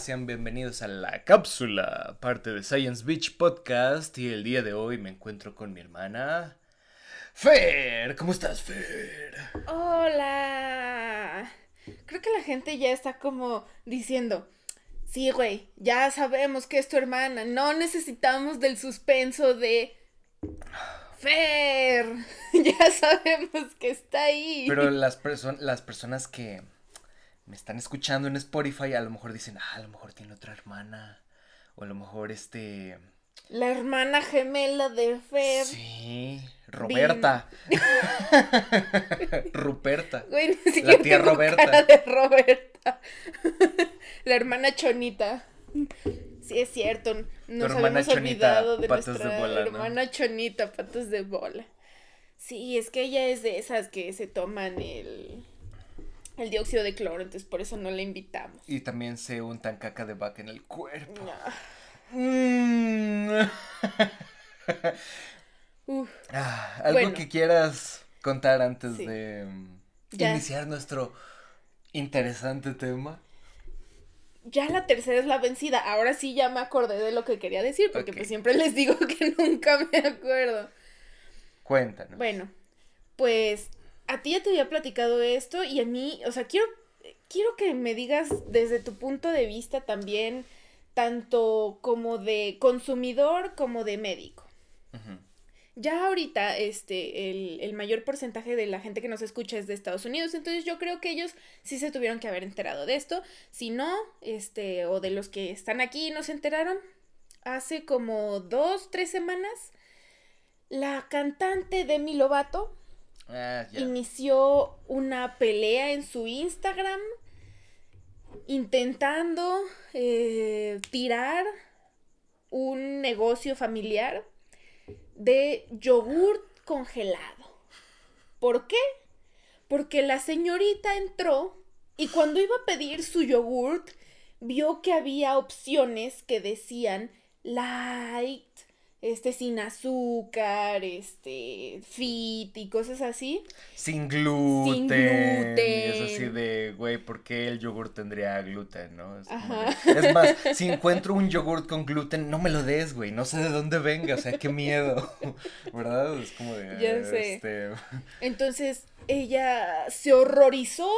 sean bienvenidos a la cápsula, parte de Science Beach Podcast. Y el día de hoy me encuentro con mi hermana Fer. ¿Cómo estás, Fer? Hola. Creo que la gente ya está como diciendo, sí, güey, ya sabemos que es tu hermana, no necesitamos del suspenso de Fer. ya sabemos que está ahí. Pero las, las personas que me están escuchando en Spotify a lo mejor dicen, ah, a lo mejor tiene otra hermana. O a lo mejor este... La hermana gemela de Fer. Sí, Roberta. Ruperta. Güey, ni la tía Roberta. de Roberta. la hermana Chonita. Sí, es cierto. Nos habíamos olvidado de nuestra hermana Chonita, patas de bola. Sí, es que ella es de esas que se toman el, el dióxido de cloro, entonces por eso no la invitamos. Y también se untan caca de vaca en el cuerpo. Mm. Ah, ¿Algo que quieras contar antes de iniciar nuestro interesante tema? Ya la tercera es la vencida. Ahora sí ya me acordé de lo que quería decir, porque pues siempre les digo que nunca me acuerdo. Cuéntanos. Bueno, pues a ti ya te había platicado esto y a mí, o sea, quiero, quiero que me digas desde tu punto de vista también, tanto como de consumidor como de médico. Ya ahorita, este, el, el, mayor porcentaje de la gente que nos escucha es de Estados Unidos, entonces yo creo que ellos sí se tuvieron que haber enterado de esto. Si no, este, o de los que están aquí y no se enteraron, hace como dos, tres semanas, la cantante Demi Lovato ah, inició una pelea en su Instagram intentando eh, tirar un negocio familiar de yogurt congelado. ¿Por qué? Porque la señorita entró y cuando iba a pedir su yogurt vio que había opciones que decían light, este, sin azúcar, este, fit y cosas así. Sin gluten. Sin gluten. es así de, güey, ¿por qué el yogur tendría gluten, no? Es, es, más, si encuentro un yogur con gluten, no me lo des, güey, no sé de dónde venga, o sea, qué miedo, ¿verdad? Es como de... Ya sé. Este... Entonces, ella se horrorizó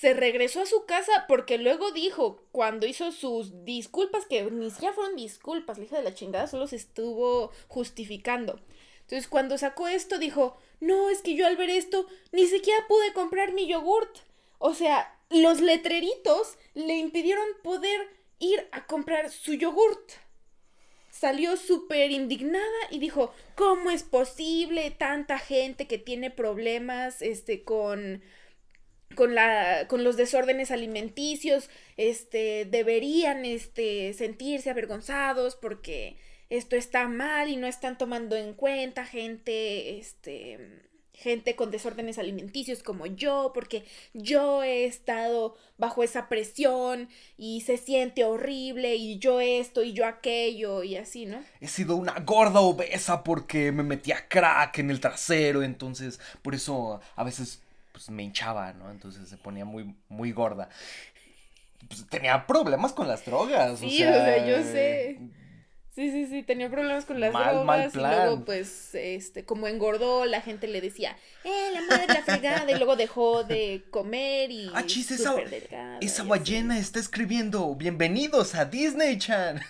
se regresó a su casa porque luego dijo, cuando hizo sus disculpas, que ni siquiera fueron disculpas, la hija de la chingada solo se estuvo justificando. Entonces cuando sacó esto dijo, no, es que yo al ver esto ni siquiera pude comprar mi yogurt. O sea, los letreritos le impidieron poder ir a comprar su yogurt. Salió súper indignada y dijo, ¿cómo es posible tanta gente que tiene problemas este, con con, la, con los desórdenes alimenticios, este, deberían este, sentirse avergonzados porque esto está mal y no están tomando en cuenta gente, este, gente con desórdenes alimenticios como yo, porque yo he estado bajo esa presión y se siente horrible y yo esto y yo aquello y así, ¿no? He sido una gorda obesa porque me metía crack en el trasero, entonces por eso a veces pues me hinchaba, ¿no? Entonces se ponía muy, muy gorda. Pues, tenía problemas con las drogas. Sí, o sea, yo sé. Sí, sí, sí, tenía problemas con las drogas. Y luego, pues, este, como engordó, la gente le decía, eh, la madre la fregada. Y luego dejó de comer y. Ah, chis, esa, esa ballena está escribiendo, bienvenidos a Disney Chan.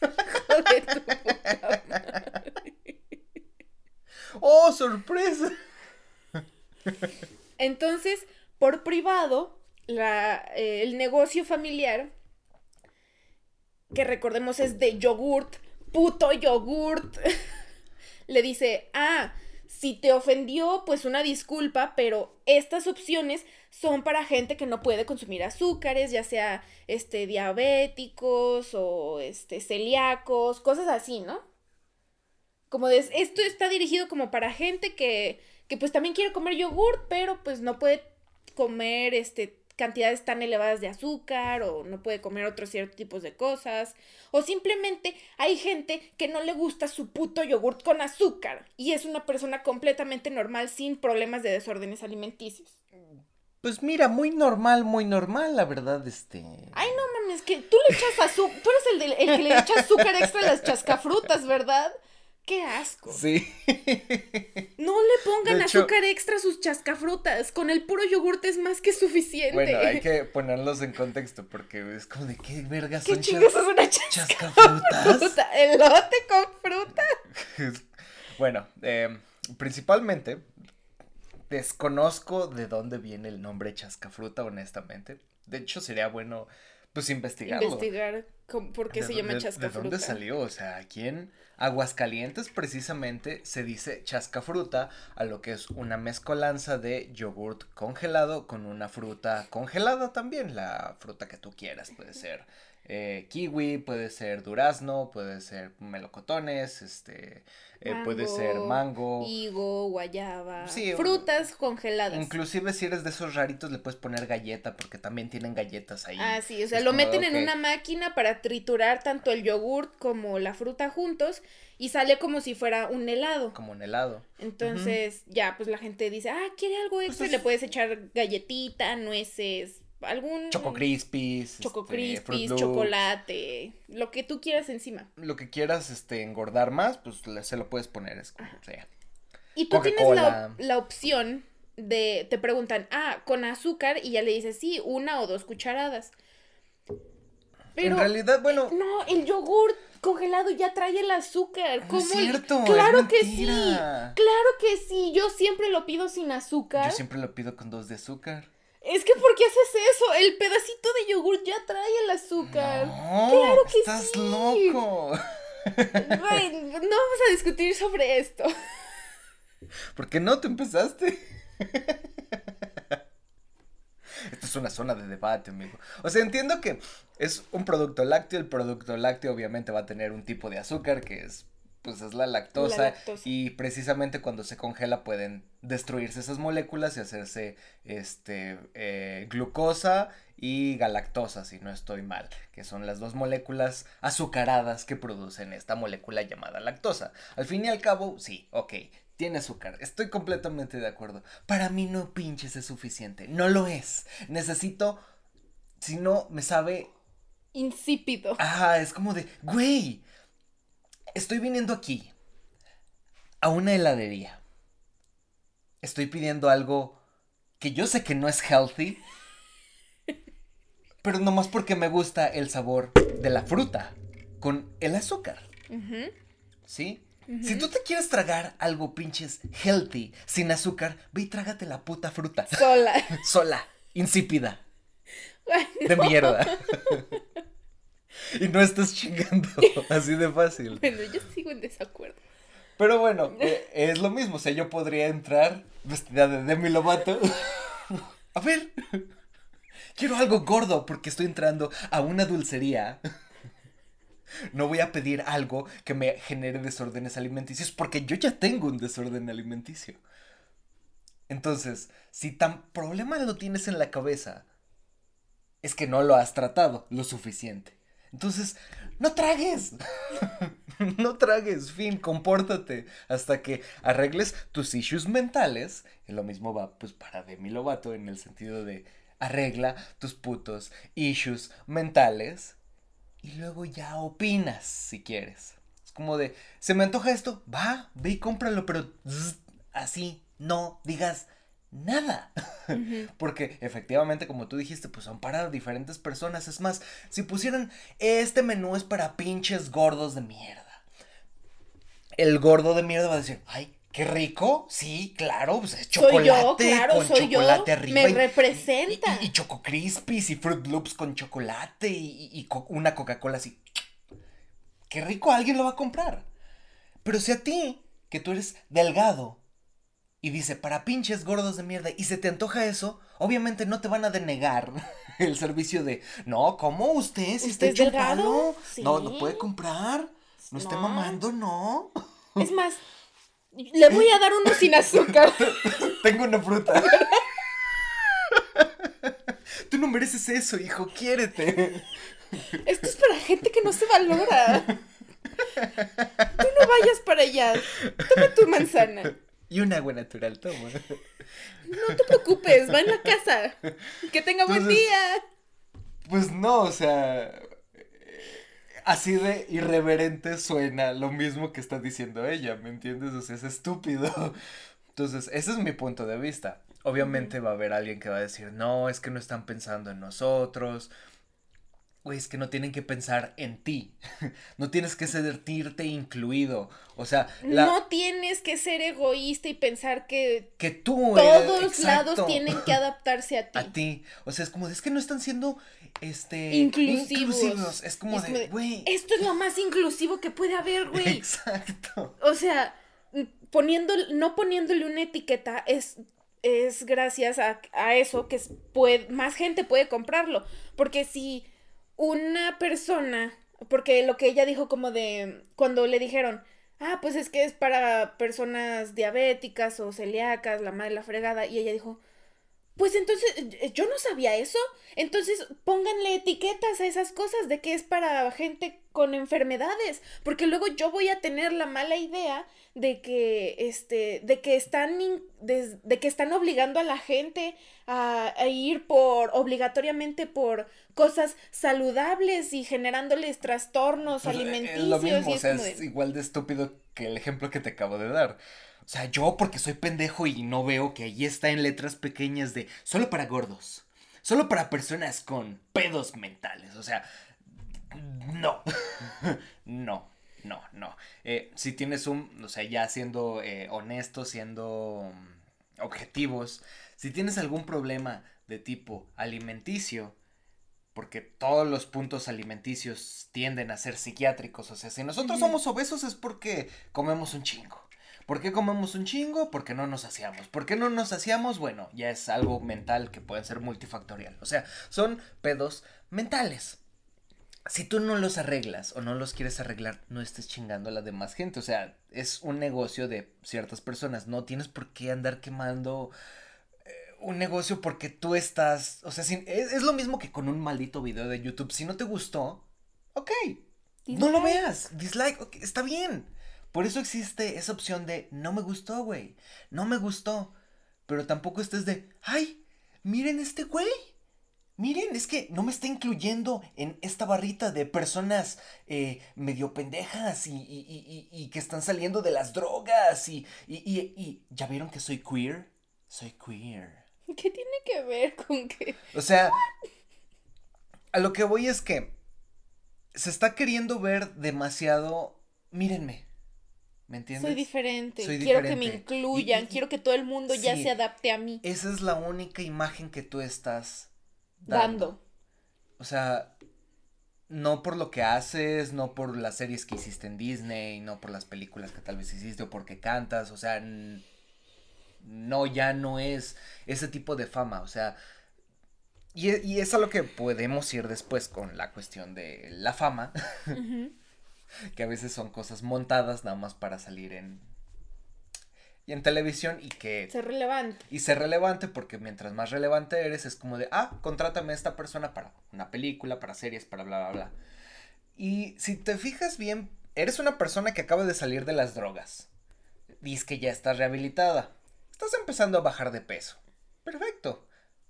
oh, sorpresa. Entonces, por privado, eh, el negocio familiar, que recordemos es de yogurt, puto yogurt, le dice, ah, si te ofendió, pues una disculpa, pero estas opciones son para gente que no puede consumir azúcares, ya sea este diabéticos o este celíacos, cosas así, ¿no? Como de, esto está dirigido como para gente que que pues también quiere comer yogur, pero pues no puede comer este cantidades tan elevadas de azúcar o no puede comer otros ciertos tipos de cosas o simplemente hay gente que no le gusta su puto yogurt con azúcar y es una persona completamente normal sin problemas de desórdenes alimenticios. Pues mira, muy normal, muy normal, la verdad, este. Ay, no mames, que tú le echas azúcar, tú eres el, el que le echa azúcar extra a las chascafrutas, ¿verdad? ¡Qué asco! Sí. No le pongan azúcar extra a sus chascafrutas. Con el puro yogurte es más que suficiente. Bueno, hay que ponerlos en contexto porque es como de qué vergas ¿Qué son es una chascafrutas. Elote con fruta. bueno, eh, principalmente desconozco de dónde viene el nombre chascafruta, honestamente. De hecho, sería bueno pues investigarlo. Investigar por qué se llama chascafruta. ¿De dónde salió? O sea, ¿quién? Aguascalientes precisamente se dice chascafruta a lo que es una mezcolanza de yogurt congelado con una fruta congelada también, la fruta que tú quieras, puede ser eh, kiwi, puede ser durazno, puede ser melocotones, este, eh, puede ser mango, higo, guayaba, frutas congeladas. Inclusive si eres de esos raritos le puedes poner galleta porque también tienen galletas ahí. Ah, sí, o sea, lo meten en una máquina para triturar tanto el yogurt como la fruta juntos y sale como si fuera un helado. Como un helado. Entonces, ya, pues la gente dice, ah, quiere algo pues extra y le puedes echar galletita, nueces, algún Choco Crispies, Choco este, Crispies, chocolate, lo que tú quieras encima. Lo que quieras este engordar más, pues se lo puedes poner, es como sea. Y tú tienes la, la, opción de te preguntan, "Ah, con azúcar" y ya le dices, "Sí, una o dos cucharadas." Pero en realidad, bueno, no, el yogur congelado ya trae el azúcar. ¿Cómo? Es cierto, claro que sí. Claro que sí. Yo siempre lo pido sin azúcar. Yo siempre lo pido con dos de azúcar. Es que ¿por qué haces eso? El pedacito de yogur ya trae el azúcar. No, claro que estás loco. no vamos a discutir sobre esto. ¿Por qué no? ¿Tú empezaste? Esto es una zona de debate, amigo. O sea, entiendo que es un producto lácteo. El producto lácteo obviamente va a tener un tipo de azúcar que es pues es la lactosa, y precisamente cuando se congela pueden destruirse esas moléculas y hacerse este eh, glucosa y galactosa si no estoy mal que son las dos moléculas azucaradas que producen esta molécula llamada lactosa al fin y al cabo sí ok tiene azúcar, estoy completamente de acuerdo. Para mí no pinches es suficiente, no lo es. Necesito, si no, me sabe... Insípido. Ajá, es como de, güey, estoy viniendo aquí a una heladería. Estoy pidiendo algo que yo sé que no es healthy, pero nomás porque me gusta el sabor de la fruta con el azúcar. ¿Sí? Si tú te quieres tragar algo pinches healthy sin azúcar, ve y trágate la puta fruta. Sola. Sola. Insípida. De mierda. y no estás chingando. Así de fácil. Bueno, yo sigo en desacuerdo. Pero bueno, eh, es lo mismo. O sea, yo podría entrar vestida de Demi Lovato. A ver. Quiero algo gordo porque estoy entrando a una dulcería. No voy a pedir algo que me genere desórdenes alimenticios porque yo ya tengo un desorden alimenticio. Entonces, si tan problema lo tienes en la cabeza, es que no lo has tratado lo suficiente. Entonces, no tragues. no tragues, fin, compórtate hasta que arregles tus issues mentales. Y lo mismo va pues para Demi Lovato en el sentido de arregla tus putos issues mentales y luego ya opinas si quieres. Es como de, se me antoja esto, va, ve y cómpralo, pero así no digas nada. Porque efectivamente, como tú dijiste, pues son para diferentes personas. Es más, si pusieran, este menú es para pinches gordos de mierda. El gordo de mierda va a decir, ay, qué rico. Sí, claro, pues es chocolate. Soy yo, claro, con soy chocolate yo. Me representa. Y, y, Choco Crispies y Fruit Loops con chocolate y, y una Coca-Cola así. Qué rico, alguien lo va a comprar. Pero si a ti, que tú eres delgado, y dice, para pinches gordos de mierda, y se te antoja eso, obviamente no te van a denegar el servicio de, no, ¿cómo usted? Si está delgado, no, no puede comprar, no, esté mamando, no. Es más, le voy a dar uno sin azúcar. Tengo una fruta. Tú no mereces eso, hijo, quiérete. Esto es para gente que no se valora. Tú no vayas para allá. Toma tu manzana. Y un agua natural, toma. No te preocupes, va en la casa. Que tenga buen día. Pues no, o sea, así de irreverente suena lo mismo que está diciendo ella, ¿me entiendes? O sea, es estúpido. Entonces, ese es mi punto de vista. Obviamente va a haber alguien que va a decir, no, es que no están pensando en nosotros. Güey, es que no tienen que pensar en ti. no tienes que sentirte incluido. O sea, no tienes que ser egoísta y pensar que, que tú todos los lados tienen que adaptarse a ti. A ti. O sea, es como, es que no están siendo este inclusivos. Es como de, güey. Esto es lo más inclusivo que puede haber, güey. Exacto. O sea, poniendo, no poniéndole una etiqueta es, es gracias a, eso que puede, más gente puede comprarlo. Porque si una persona, porque lo que ella dijo como de, cuando le dijeron, ah, pues es que es para personas diabéticas o celíacas, la madre la fregada, y ella dijo, pues entonces, eh, yo no sabía eso. Entonces, pónganle etiquetas a esas cosas de que es para gente con enfermedades. Porque luego yo voy a tener la mala idea de que, este, de que están, de, que están obligando a la gente a, ir por, obligatoriamente por cosas saludables y generándoles trastornos pues, eh, alimenticios. Es lo mismo, o sea, es igual de estúpido que el ejemplo que te acabo de dar. O sea, yo porque soy pendejo y no veo que ahí está en letras pequeñas de solo para gordos. Solo para personas con pedos mentales. O sea, no. no, no, no. Eh, si tienes un, o sea, ya siendo eh, honesto, siendo mm, objetivos, si tienes algún problema de tipo alimenticio, porque todos los puntos alimenticios tienden a ser psiquiátricos, o sea, si nosotros somos obesos es porque comemos un chingo. ¿Por qué comemos un chingo? Porque no nos hacíamos. ¿Por qué no nos hacíamos? Bueno, ya es algo mental que puede ser multifactorial. O sea, son pedos mentales. Si tú no los arreglas o no los quieres arreglar, no estés chingando a la demás gente. O sea, es un negocio de ciertas personas. No tienes por qué andar quemando eh, un negocio porque tú estás. O sea, es, es, lo mismo que con un maldito video de YouTube. Si no te gustó, ok. No lo veas. Dislike, okay, está bien. Por eso existe esa opción de no me gustó, güey. No me gustó. Pero tampoco estés de, ay, miren este güey. Miren, es que no me está incluyendo en esta barrita de personas eh, medio pendejas y, y, y, que están saliendo de las drogas y, y, ¿ya vieron que soy queer? Soy queer. ¿Qué tiene que ver con que...? O sea, a lo que voy es que se está queriendo ver demasiado... Mírenme, ¿Me entiendes? Soy diferente. quiero que me incluyan. quiero que todo el mundo ya se adapte a mí. Esa es la única imagen que tú estás dando. O sea, no por lo que haces, no por las series que hiciste en Disney, no por las películas que tal vez hiciste o porque cantas. O sea, no, ya no es ese tipo de fama. O sea, y, y es a lo que podemos ir después con la cuestión de la fama. que a veces son cosas montadas nada más para salir en y en televisión y que ser relevante. Y ser relevante porque mientras más relevante eres es como de, ah, contrátame a esta persona para una película, para series, para bla bla bla. Y si te fijas bien, eres una persona que acaba de salir de las drogas. Dices que ya estás rehabilitada. Estás empezando a bajar de peso. Perfecto.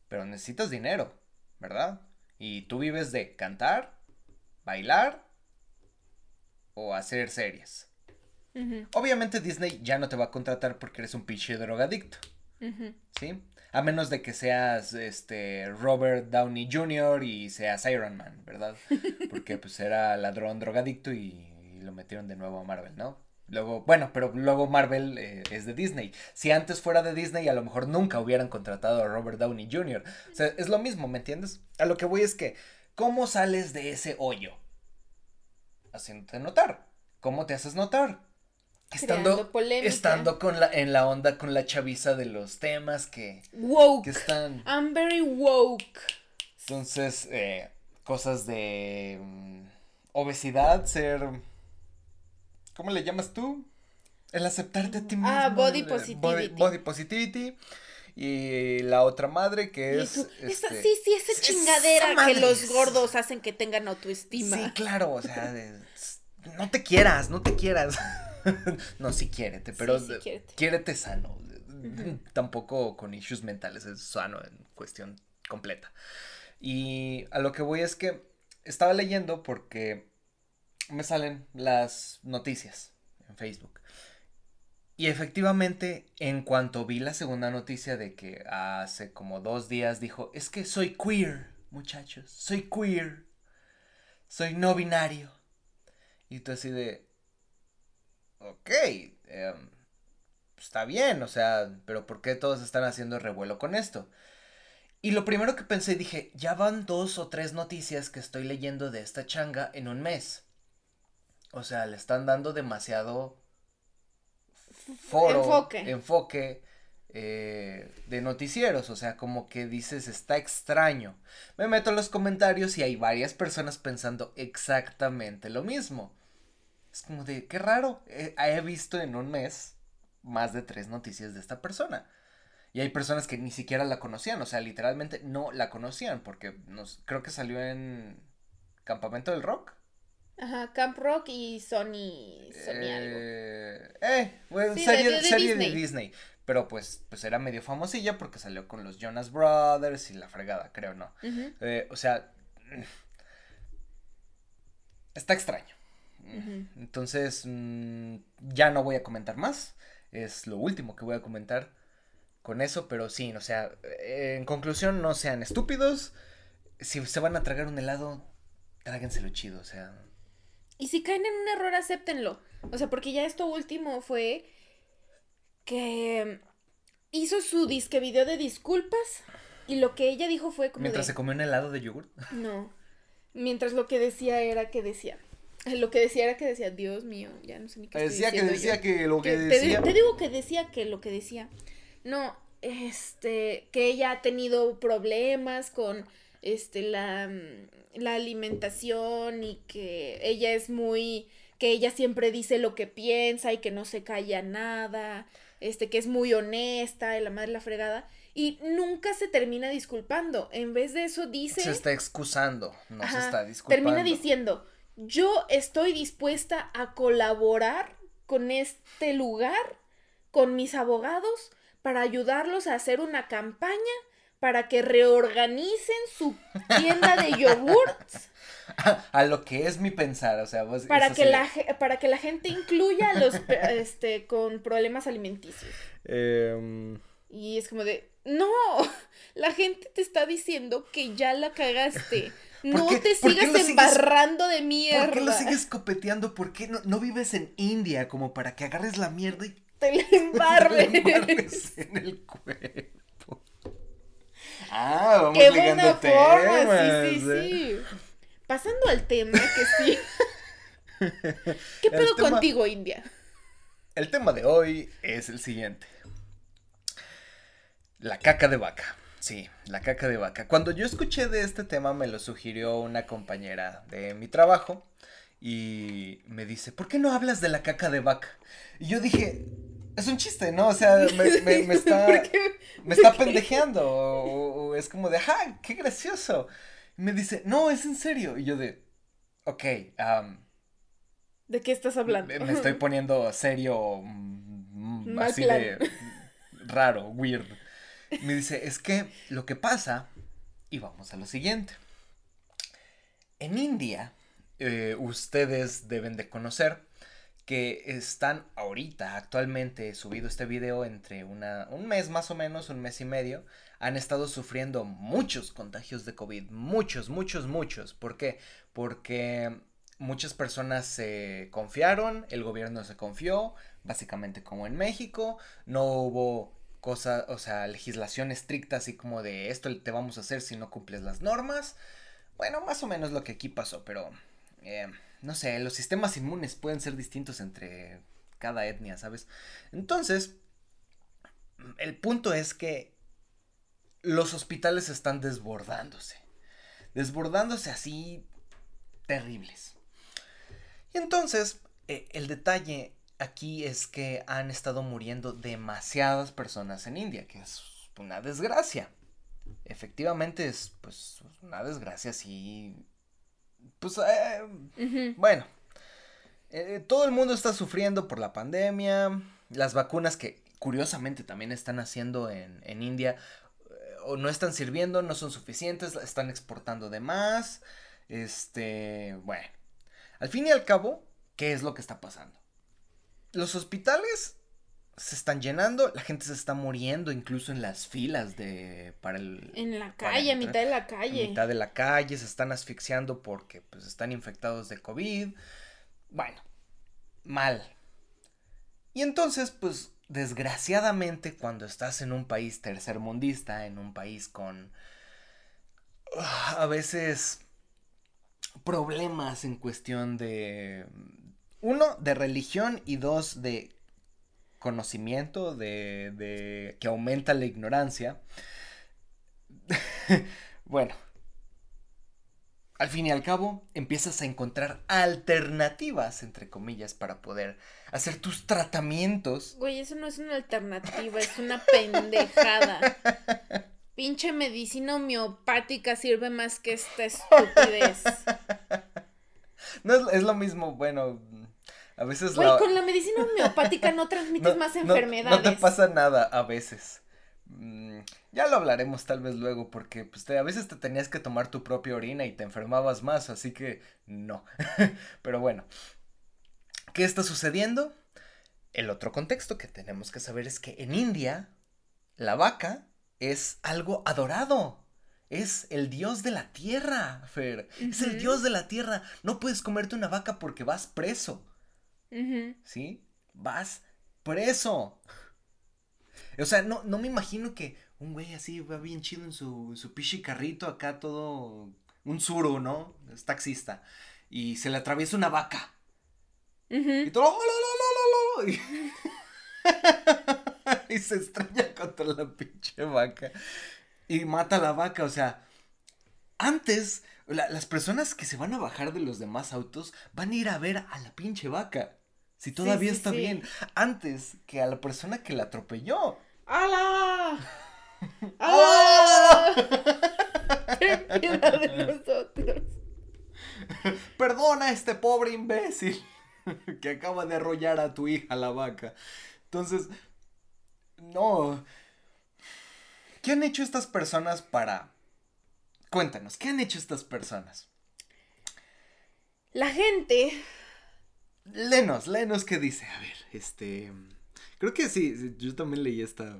Pero necesitas dinero, ¿verdad? Y tú vives de cantar, bailar o hacer series. Obviamente Disney ya no te va a contratar porque eres un pinche drogadicto. ¿Sí? A menos de que seas este Robert Downey Jr. y seas Iron Man, ¿verdad? Porque pues era ladrón drogadicto y, lo metieron de nuevo a Marvel, ¿no? Luego, bueno, pero luego Marvel eh, es de Disney. Si antes fuera de Disney, a lo mejor nunca hubieran contratado a Robert Downey Jr. O sea, es lo mismo, ¿me entiendes? A lo que voy es que, ¿cómo sales de ese hoyo? haciéndote notar. ¿Cómo te haces notar? Estando, estando con la, en la onda con la chaviza de los temas que, woke. que están. I'm very woke. Entonces, eh, cosas de mm, obesidad, ser. ¿Cómo le llamas tú? El aceptarte a ti mismo. Ah, body positivity. body positivity y la otra madre que es... Este, sí, sí, esa chingadera que los gordos hacen que tengan autoestima. Sí, claro, o sea, no te quieras, no te quieras. no, sí quiérete, pero sí, quiérete. sano. Tampoco con issues mentales, es sano en cuestión completa. Y a lo que voy es que estaba leyendo porque me salen las noticias en Facebook. Y efectivamente, en cuanto vi la segunda noticia de que hace como dos días dijo, es que soy queer, muchachos, soy queer, soy no binario. Y tú así de, ok, em, está bien, o sea, pero ¿por qué todos están haciendo revuelo con esto? Y lo primero que pensé, dije, ya van dos o tres noticias que estoy leyendo de esta changa en un mes. O sea, le están dando demasiado foro, enfoque, enfoque eh, de noticieros. O sea, como que dices, está extraño. Me meto en los comentarios y hay varias personas pensando exactamente lo mismo. Es como de, qué raro. Eh, he visto en un mes más de tres noticias de esta persona. Y hay personas que ni siquiera la conocían, o sea, literalmente no la conocían, porque nos, creo que salió en Campamento del Rock. Ajá, Camp Rock y Sony, Sony eh, Eh, bueno, serie, de, Disney. Pero pues, pues era medio famosilla porque salió con los Jonas Brothers y la fregada, creo, ¿no? Eh, o sea, está extraño. Entonces, mm, ya no voy a comentar más. Es lo último que voy a comentar con eso, pero sí, o sea, en conclusión, no sean estúpidos. Si se van a tragar un helado, tráguenselo chido, o sea. Y si caen en un error, acéptenlo. O sea, porque ya esto último fue que hizo su disque video de disculpas y lo que ella dijo fue como. Mientras se comió un helado de yogur. No. Mientras lo que decía era que decía. Lo que decía era que decía, Dios mío, ya no sé ni qué Decía que decía que lo que, decía. te digo que decía que lo que decía. No, este, que ella ha tenido problemas con este la, mm, la alimentación y que ella es muy que ella siempre dice lo que piensa y que no se calla nada, este que es muy honesta y la madre la fregada y nunca se termina disculpando. En vez de eso dice se está excusando, no se está disculpando. Termina diciendo, "Yo estoy dispuesta a colaborar con este lugar, con mis abogados para ayudarlos a hacer una campaña para que reorganicen su tienda de yogurts. A, lo que es mi pensar, o sea, para que la para que la gente incluya a los este con problemas alimenticios. Em, y es como de no, la gente te está diciendo que ya la cagaste. No te sigas embarrando de mierda. ¿Por qué lo sigues copeteando? ¿Por qué no, no vives en India como para que agarres la mierda y te la embarres. en el cuerpo. Ah, vamos Qué buena forma, sí, sí, ¿eh? sí. Pasando al tema, que sí. ¿Qué pedo contigo, India? El tema de hoy es el siguiente. La caca de vaca. Sí, la caca de vaca. Cuando yo escuché de este tema me lo sugirió una compañera de mi trabajo y me dice, ¿por qué no hablas de la caca de vaca? Y yo dije, es un chiste, ¿no? O sea, me, me, está, me está pendejeando. O, es como de, ¡ajá! ¡Qué gracioso! Y me dice, no, es en serio. Y yo de, ok. ¿De qué estás hablando? Me, estoy poniendo serio, mm, así de raro, weird. Me dice, es que lo que pasa, y vamos a lo siguiente. En India, eh, ustedes deben de conocer que están ahorita, actualmente, subido este video entre una, un mes más o menos, un mes y medio, han estado sufriendo muchos contagios de COVID, muchos, muchos, muchos. ¿Por qué? Porque muchas personas se confiaron, el gobierno se confió, básicamente como en México, no hubo cosa, o sea, legislación estricta así como de esto te vamos a hacer si no cumples las normas. Bueno, más o menos lo que aquí pasó, pero eh, no sé, los sistemas inmunes pueden ser distintos entre cada etnia, ¿sabes? Entonces, el punto es que los hospitales están desbordándose. Desbordándose así terribles. Y entonces, eh, el detalle aquí es que han estado muriendo demasiadas personas en India, que es una desgracia. Efectivamente es pues una desgracia sí pues, eh, bueno, eh, todo el mundo está sufriendo por la pandemia, las vacunas que curiosamente también están haciendo en, India. Eh, o no están sirviendo, no son suficientes, están exportando de más. Este, bueno, al fin y al cabo, ¿qué es lo que está pasando? Los hospitales se están llenando, la gente se está muriendo incluso en las filas de para el en la calle, a mitad de la calle. A mitad de la calle se están asfixiando porque pues están infectados de COVID. Bueno, mal. Y entonces, pues desgraciadamente cuando estás en un país tercermundista, en un país con ah, a veces problemas en cuestión de uno de religión y dos de conocimiento de, de que aumenta la ignorancia bueno al fin y al cabo, empiezas a encontrar alternativas, entre comillas, para poder hacer tus tratamientos. Güey, eso no es una alternativa, es una pendejada. Pinche medicina homeopática sirve más que esta estupidez. No es, lo mismo, bueno, a veces Güey, con la medicina homeopática no transmites más enfermedades. No, te pasa nada a veces. Mm, ya lo hablaremos tal vez luego porque pues a veces te tenías que tomar tu propia orina y te enfermabas más, así que no. Pero bueno, ¿qué está sucediendo? El otro contexto que tenemos que saber es que en India la vaca es algo adorado. Es el dios de la tierra, Fer. Es el dios de la tierra. No puedes comerte una vaca porque vas preso. ¿Sí? Vas preso. O sea, no, no me imagino que un güey así va bien chido en su, su pichi carrito acá todo, un suro, ¿no? Es taxista. Y se le atraviesa una vaca. Y todo, ¡Oh, y, y se estrella contra la pinche vaca. Y mata a la vaca, o sea, antes, las personas que se van a bajar de los demás autos van a ir a ver a la pinche vaca. Si todavía está bien. Antes que a la persona que la atropelló. ¡Hala! ¡Hala! ¡Qué piedad de nosotros! Perdona a este pobre imbécil que acaba de arrollar a tu hija la vaca. Entonces, no. ¿Qué han hecho estas personas para... Cuéntanos, ¿qué han hecho estas personas? La gente... Lenos, lenos, ¿qué dice? A ver, este... Creo que sí, yo también leí esta.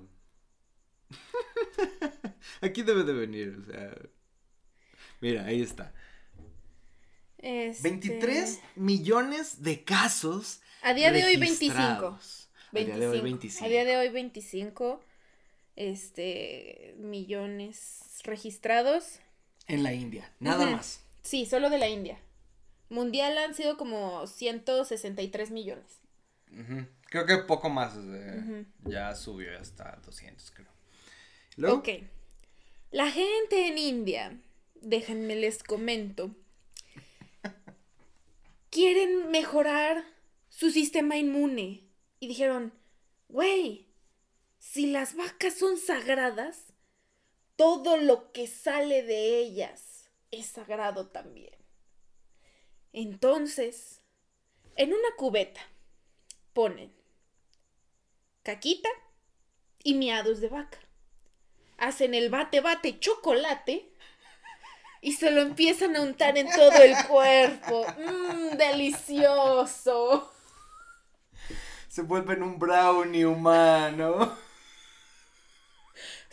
Aquí debe de venir, o sea. Mira, ahí está. 23 este millones de casos. A día de hoy 25. A día de hoy 25. A día de hoy 25 este, millones registrados. En la India, nada más. Sí, solo de la India. Mundial han sido como 163 millones. Creo que poco más. Ya subió hasta 200, creo. Ok. La gente en India, déjenme les comento, quieren mejorar su sistema inmune. Y dijeron, güey, si las vacas son sagradas, todo lo que sale de ellas es sagrado también. Entonces, en una cubeta ponen caquita y miados de vaca. Hacen el bate bate chocolate y se lo empiezan a untar en todo el cuerpo. Mmm, delicioso. Se vuelven un brownie humano.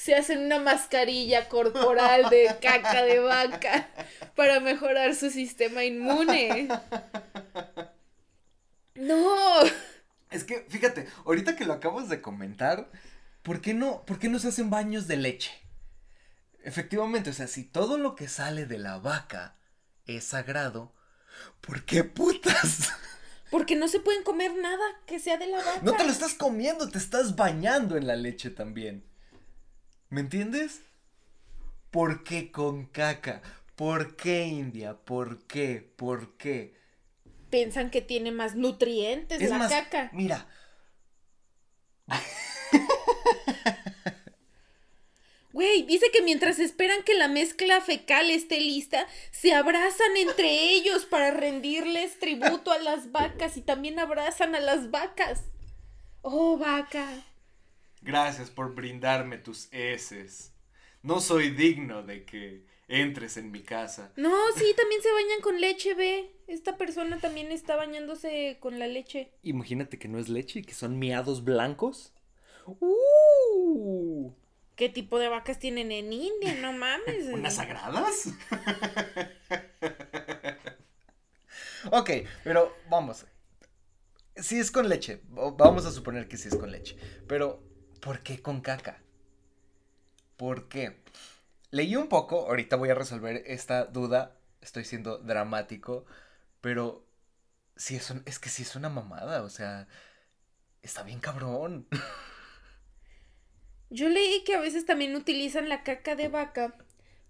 Se hacen una mascarilla corporal de caca de vaca para mejorar su sistema inmune. No. Es que, fíjate, ahorita que lo acabas de comentar, ¿por qué no, por qué no se hacen baños de leche? Efectivamente, o sea, si todo lo que sale de la vaca es sagrado, ¿por qué putas? Porque no se pueden comer nada que sea de la vaca. No te lo estás comiendo, te estás bañando en la leche también. ¿Me entiendes? ¿Por qué con caca? ¿Por qué India? ¿Por qué? ¿Por qué? piensan que tiene más nutrientes la caca. Mira. Güey, dice que mientras esperan que la mezcla fecal esté lista, se abrazan entre ellos para rendirles tributo a las vacas y también abrazan a las vacas. Oh, vaca. Gracias por brindarme tus heces. No soy digno de que entres en mi casa. No, sí, también se bañan con leche, ve. Esta persona también está bañándose con la leche. Imagínate que no es leche y que son miados blancos. ¡Uh! ¿Qué tipo de vacas tienen en India? No mames. ¿Unas sagradas? ok, pero vamos. Si es con leche, vamos a suponer que sí es con leche. Pero, ¿por qué con caca? ¿Por qué? Leí un poco, ahorita voy a resolver esta duda, estoy siendo dramático, pero sí es, es que sí es una mamada, o sea, está bien cabrón. Yo leí que a veces también utilizan la caca de vaca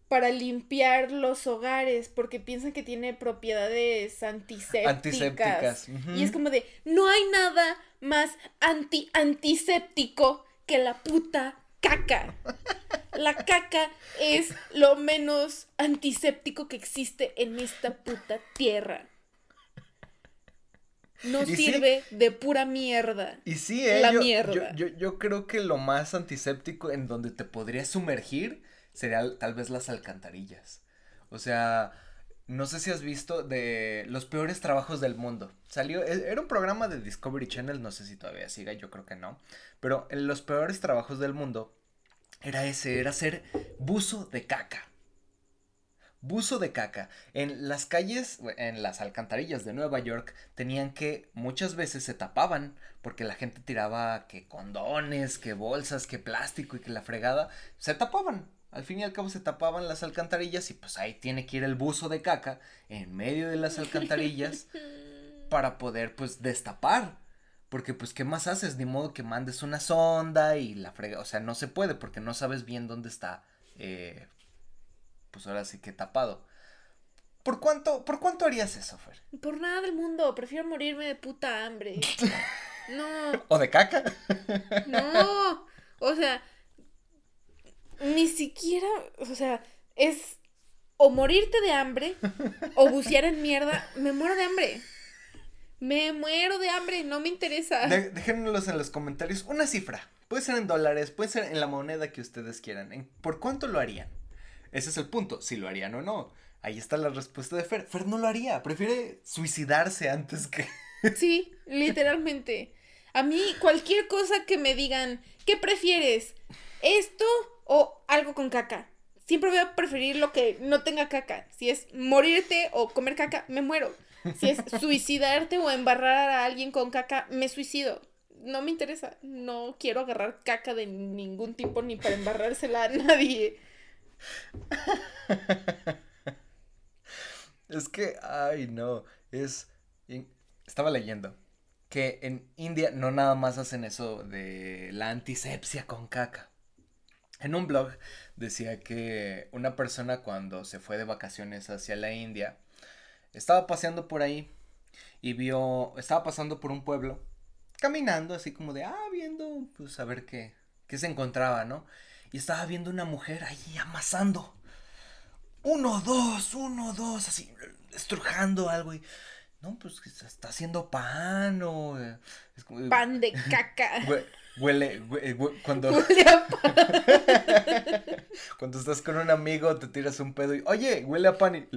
para limpiar los hogares porque piensan que tiene propiedades antisépticas. Antisépticas. Y es como de, no hay nada más anti antiséptico que la puta caca. La caca es lo menos antiséptico que existe en esta puta tierra. No sirve de pura mierda. Y sí, eh, la yo, mierda. Yo, yo, creo que lo más antiséptico en donde te podrías sumergir sería tal vez las alcantarillas. O sea, no sé si has visto de los peores trabajos del mundo. Salió, e, era un programa de Discovery Channel, no sé si todavía siga, yo creo que no. Pero en los peores trabajos del mundo era ese, era ser buzo de caca. Buzo de caca. En las calles, en las alcantarillas de Nueva York, tenían que muchas veces se tapaban porque la gente tiraba que condones, que bolsas, que plástico y que la fregada. Se tapaban al fin y al cabo se tapaban las alcantarillas y pues ahí tiene que ir el buzo de caca en medio de las alcantarillas para poder pues destapar. Porque pues qué más haces, ni modo que mandes una sonda y la frega, o sea, no se puede porque no sabes bien dónde está, eh, pues ahora sí que tapado. ¿Por cuánto, ¿Por cuánto harías eso, Fer? Por nada del mundo, prefiero morirme de puta hambre. No. ¿O de caca? No. O sea, ni siquiera, o sea, es o morirte de hambre o bucear en mierda. Me muero de hambre. Me muero de hambre, no me interesa. déjenlos en los comentarios una cifra. Puede ser en dólares, puede ser en la moneda que ustedes quieran. ¿Por cuánto lo harían? Ese es el punto, si lo harían o no. Ahí está la respuesta de Fer. Fer no lo haría, prefiere suicidarse antes que... Sí, literalmente. A mí cualquier cosa que me digan, ¿qué prefieres? ¿Esto o algo con caca. Siempre voy a preferir lo que no tenga caca. Si es morirte o comer caca, me muero. Si es suicidarte o embarrar a alguien con caca, me suicido. No me interesa. No quiero agarrar caca de ningún tipo ni para embarrársela a nadie. Es que, ay, no. Es. Estaba leyendo que en India no nada más hacen eso de la antisepsia con caca. En un blog decía que una persona cuando se fue de vacaciones hacia la India estaba paseando por ahí y vio, estaba pasando por un pueblo, caminando así como de, ah, viendo, pues a ver qué, qué se encontraba, ¿no? Y estaba viendo una mujer ahí amasando. Uno, dos, uno, dos, así, estrujando algo y... No, pues está haciendo pan o... Eh, pan de caca. Huele, cuando. cuando estás con un amigo, te tiras un pedo y, oye, huele a pan y.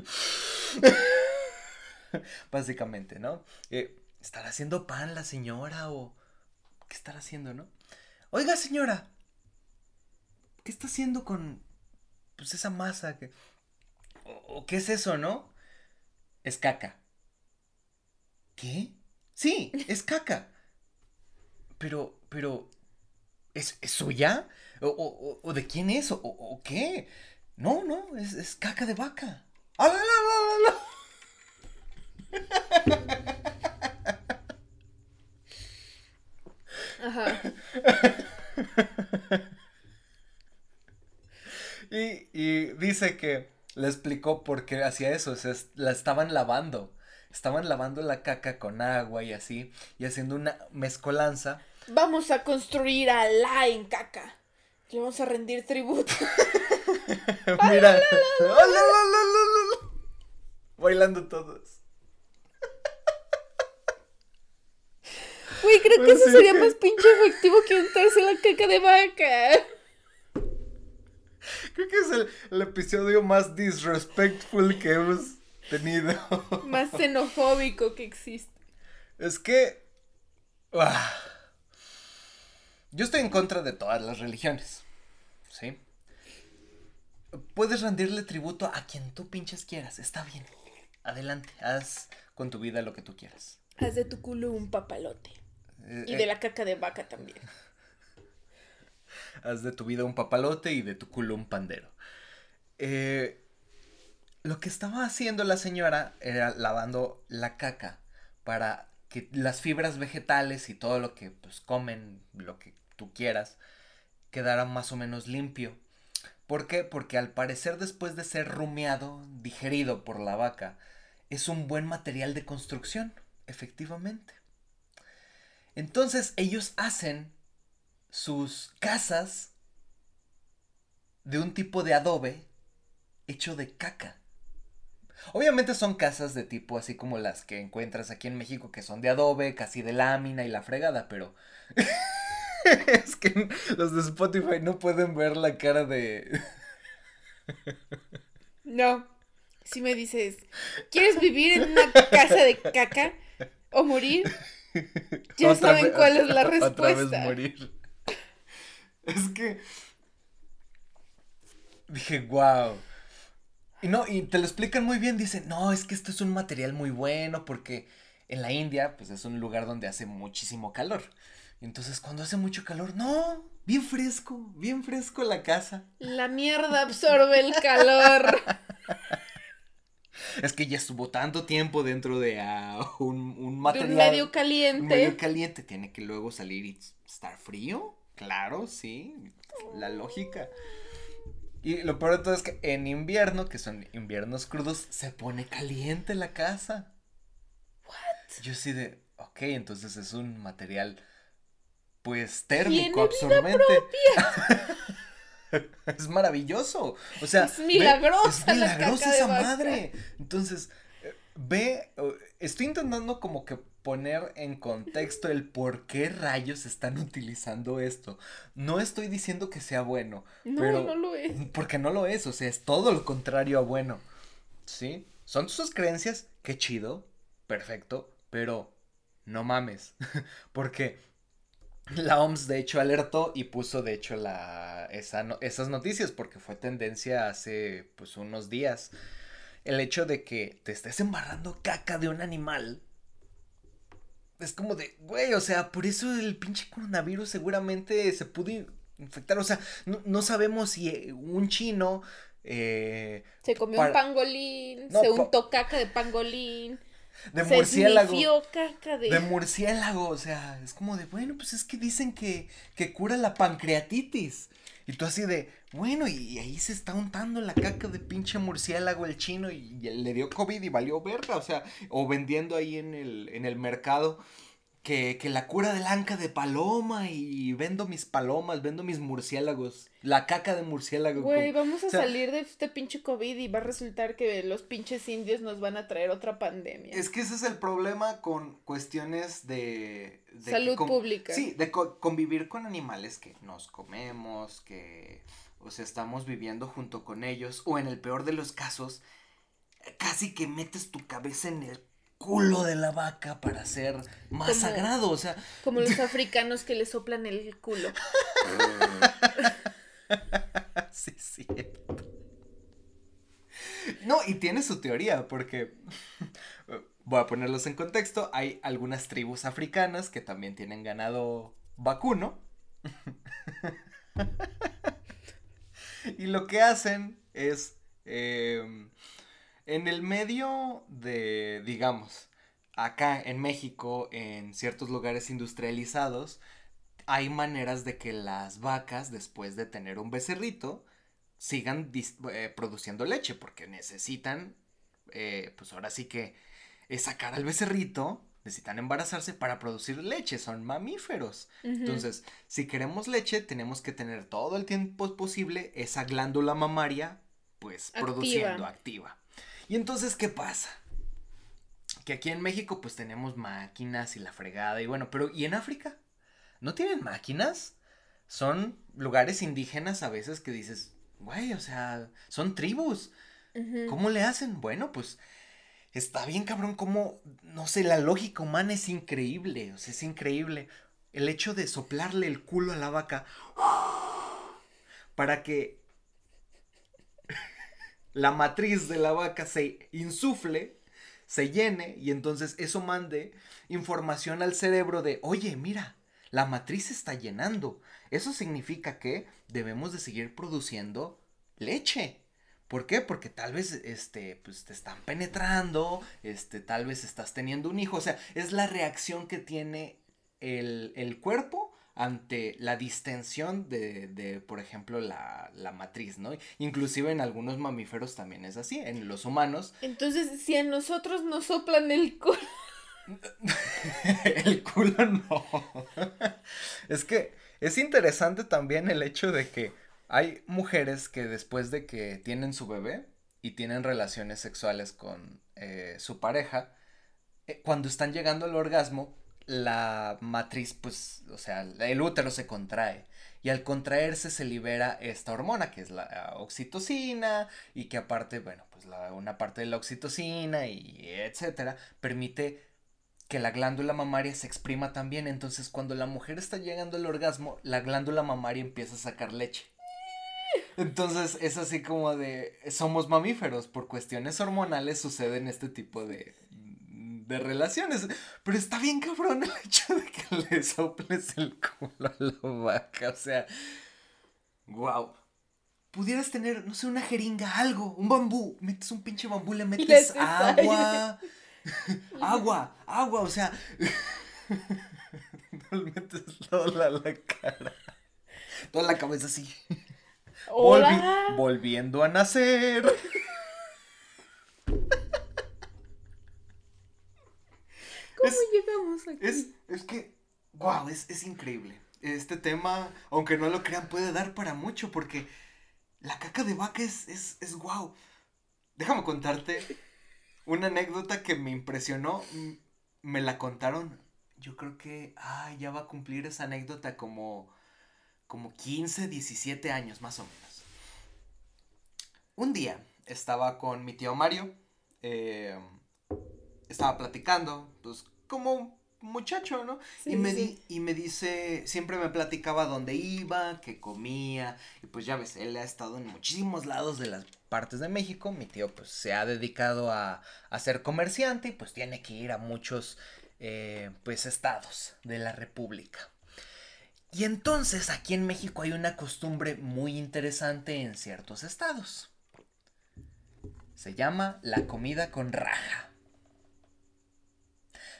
Básicamente, ¿no? Eh, ¿Estará haciendo pan la señora o qué estará haciendo, no? Oiga, señora, ¿qué está haciendo con pues esa masa que o qué es eso, no? Es caca. ¿Qué? Sí, es caca. Pero, pero, ¿es, suya? ¿O, o, de quién es? ¿O, o qué? No, no, es, es, caca de vaca. ¡Ah, la, Ajá. y, y dice que le explicó por qué hacía eso, o sea, la estaban lavando estaban lavando la caca con agua y así, y haciendo una mezcolanza. Vamos a construir a la en caca. Le vamos a rendir tributo. Mira. Bailando todos. Uy, creo que eso sería más pinche efectivo que untarse la caca de vaca. Creo Creo que es el, episodio más disrespectful que hemos tenido. Más xenofóbico que existe. Es que. Ah, yo estoy en contra de todas las religiones. ¿Sí? Puedes rendirle tributo a quien tú pinches quieras. Está bien. Adelante. Haz con tu vida lo que tú quieras. Haz de tu culo un papalote. Eh, y de eh. la caca de vaca también. Haz de tu vida un papalote y de tu culo un pandero. Eh, lo que estaba haciendo la señora era lavando la caca para que las fibras vegetales y todo lo que pues comen, lo que tú quieras, quedara más o menos limpio. ¿Por qué? Porque al parecer después de ser rumiado, digerido por la vaca, es un buen material de construcción, efectivamente. Entonces ellos hacen sus casas de un tipo de adobe hecho de caca. Obviamente son casas de tipo así como las que encuentras aquí en México, que son de adobe, casi de lámina y la fregada, pero... es que los de Spotify no pueden ver la cara de... no. Si me dices, ¿quieres vivir en una casa de caca o morir? Ya saben cuál es la respuesta. Otra vez morir. Es que. Dije, wow. Y no, y te lo explican muy bien. Dicen, no, es que esto es un material muy bueno porque en la India, pues es un lugar donde hace muchísimo calor. Entonces, cuando hace mucho calor, no, bien fresco, bien fresco la casa. La mierda absorbe el calor. Es que ya estuvo tanto tiempo dentro de ah, un, material. un medio caliente. Un medio caliente. Tiene que luego salir y estar frío. Claro, sí. La lógica. Y lo peor de todo es que en invierno, que son inviernos crudos, se pone caliente la casa. What? Yo sí de, ok, entonces es un material, pues térmico, absorbente. es maravilloso. O sea, es milagrosa. es milagrosa esa madre. Entonces, ve, estoy intentando como que poner en contexto el por qué rayos están utilizando esto. No estoy diciendo que sea bueno. No, pero, no lo es. Porque no lo es, o sea, es todo lo contrario a bueno. ¿Sí? Son sus creencias, qué chido, perfecto, pero no mames. porque la OMS de hecho alertó y puso de hecho la, esas noticias porque fue tendencia hace pues unos días. El hecho de que te estés embarrando caca de un animal. Es como de, güey, o sea, por eso el pinche coronavirus seguramente se pudo infectar. O sea, no, sabemos si eh, un chino... Eh, se comió un pangolín, se untó caca de pangolín de murciélago. de... murciélago, o sea, es como de, bueno, pues es que dicen que, que cura la pancreatitis. Y tú así de, bueno, y ahí se está untando la caca de pinche murciélago el chino y, le dio COVID y valió verga, o sea, o vendiendo ahí en el, en el mercado que, que, la cura del anca de paloma y vendo mis palomas, vendo mis murciélagos, la caca de murciélago. Güey, vamos a salir de este pinche COVID y va a resultar que los pinches indios nos van a traer otra pandemia. Es que ese es el problema con cuestiones de... Salud pública. Sí, de convivir con animales que nos comemos, que, o sea, estamos viviendo junto con ellos, o en el peor de los casos, casi que metes tu cabeza en el culo de la vaca para ser más sagrado, o sea. Como los africanos que le soplan el culo. sí, sí. No, y tiene su teoría, porque voy a ponerlos en contexto. Hay algunas tribus africanas que también tienen ganado vacuno. y lo que hacen es em, en el medio de, digamos, acá en México, en ciertos lugares industrializados, hay maneras de que las vacas, después de tener un becerrito, sigan eh, produciendo leche, porque necesitan, eh, pues ahora sí que sacar al becerrito, necesitan embarazarse para producir leche, son mamíferos. Entonces, si queremos leche, tenemos que tener todo el tiempo posible esa glándula mamaria, pues, produciendo activa. Y entonces, ¿qué pasa? Que aquí en México pues tenemos máquinas y la fregada y bueno, pero ¿y en África? ¿No tienen máquinas? Son lugares indígenas a veces que dices, güey, o sea, son tribus. ¿Cómo le hacen? Bueno, pues está bien cabrón como, no sé, la lógica humana es increíble, o sea, es increíble. El hecho de soplarle el culo a la vaca para que la matriz de la vaca se insufle, se llene y entonces eso mande información al cerebro de, oye, mira, la matriz se está llenando. Eso significa que debemos de seguir produciendo leche. ¿Por qué? Porque tal vez este, pues, te están penetrando, este, tal vez estás teniendo un hijo. O sea, es la reacción que tiene el, el cuerpo ante la distensión de, de por ejemplo, la, la, matriz, ¿no? Inclusive en algunos mamíferos también es así, en los humanos. Entonces, si a nosotros nos soplan el culo. el culo no. es que es interesante también el hecho de que hay mujeres que después de que tienen su bebé y tienen relaciones sexuales con eh, su pareja, eh, cuando están llegando al orgasmo, la matriz, pues, o sea, el útero se contrae. Y al contraerse se libera esta hormona, que es la oxitocina, y que aparte, bueno, pues la, una parte de la oxitocina y etcétera, permite que la glándula mamaria se exprima también. Entonces, cuando la mujer está llegando al orgasmo, la glándula mamaria empieza a sacar leche. Entonces es así como de, somos mamíferos, por cuestiones hormonales suceden este tipo de, de relaciones. Pero está bien cabrón el hecho de que le soples el culo a la vaca, o sea, wow. Pudieras tener, no sé, una jeringa, algo, un bambú, metes un pinche bambú, le metes agua, agua, agua, o sea, no le metes toda la cara, toda la cabeza así volviendo a nacer. ¿Cómo llegamos aquí? Es, es que, wow, es, es increíble. Este tema, aunque no lo crean, puede dar para mucho porque la caca de vaca es, es, es wow. Déjame contarte una anécdota que me impresionó. Me la contaron. Yo creo que, ay, ya va a cumplir esa anécdota como como 15, 17 años más o menos. Un día estaba con mi tío Mario, eh, estaba platicando, pues como muchacho, ¿no? y, me y me dice, siempre me platicaba dónde iba, qué comía, y pues ya ves, él ha estado en muchísimos lados de las partes de México, mi tío pues se ha dedicado a, a ser comerciante y pues tiene que ir a muchos eh, pues estados de la República. Y entonces aquí en México hay una costumbre muy interesante en ciertos estados. Se llama la comida con raja.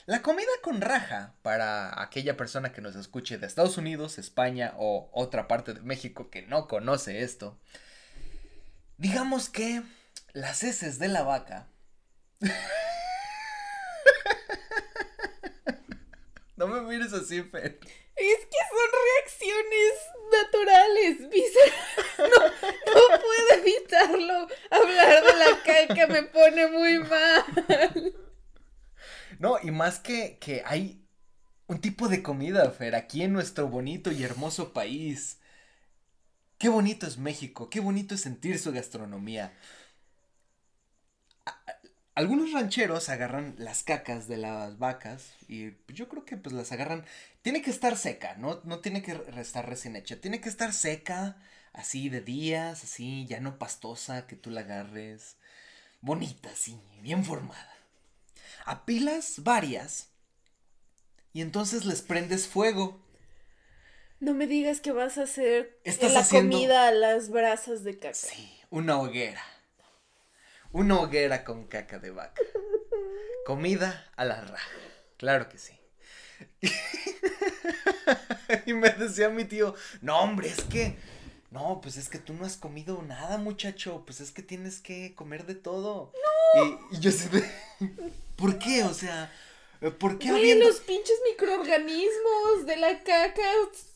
La comida con raja, para aquella persona que nos escuche de Estados Unidos, España o otra parte de México que no conoce esto, digamos que las heces de la vaca No me mires así, Fer. Es que son reacciones naturales, No, no puedo evitarlo. Hablar de la caca me pone muy mal. No, y más que, que hay un tipo de comida, Fer, aquí en nuestro bonito y hermoso país. Qué bonito es México, qué bonito es sentir su gastronomía. Algunos rancheros agarran las cacas de las vacas y yo creo que pues las agarran, tiene que estar seca, no, no tiene que estar recién hecha, tiene que estar seca, así de días, así, ya no pastosa, que tú la agarres, bonita, así, bien formada. Apilas varias y entonces les prendes fuego. No me digas que vas a hacer la comida a las brasas de caca. Sí, una hoguera. Una hoguera con caca de vaca. Comida a la raja. Claro que sí. y me decía mi tío, no hombre, es que, no, pues es que tú no has comido nada, muchacho, pues es que tienes que comer de todo. No. Y, yo sé, ¿por qué? O sea, ¿por qué habiendo... los pinches microorganismos de la caca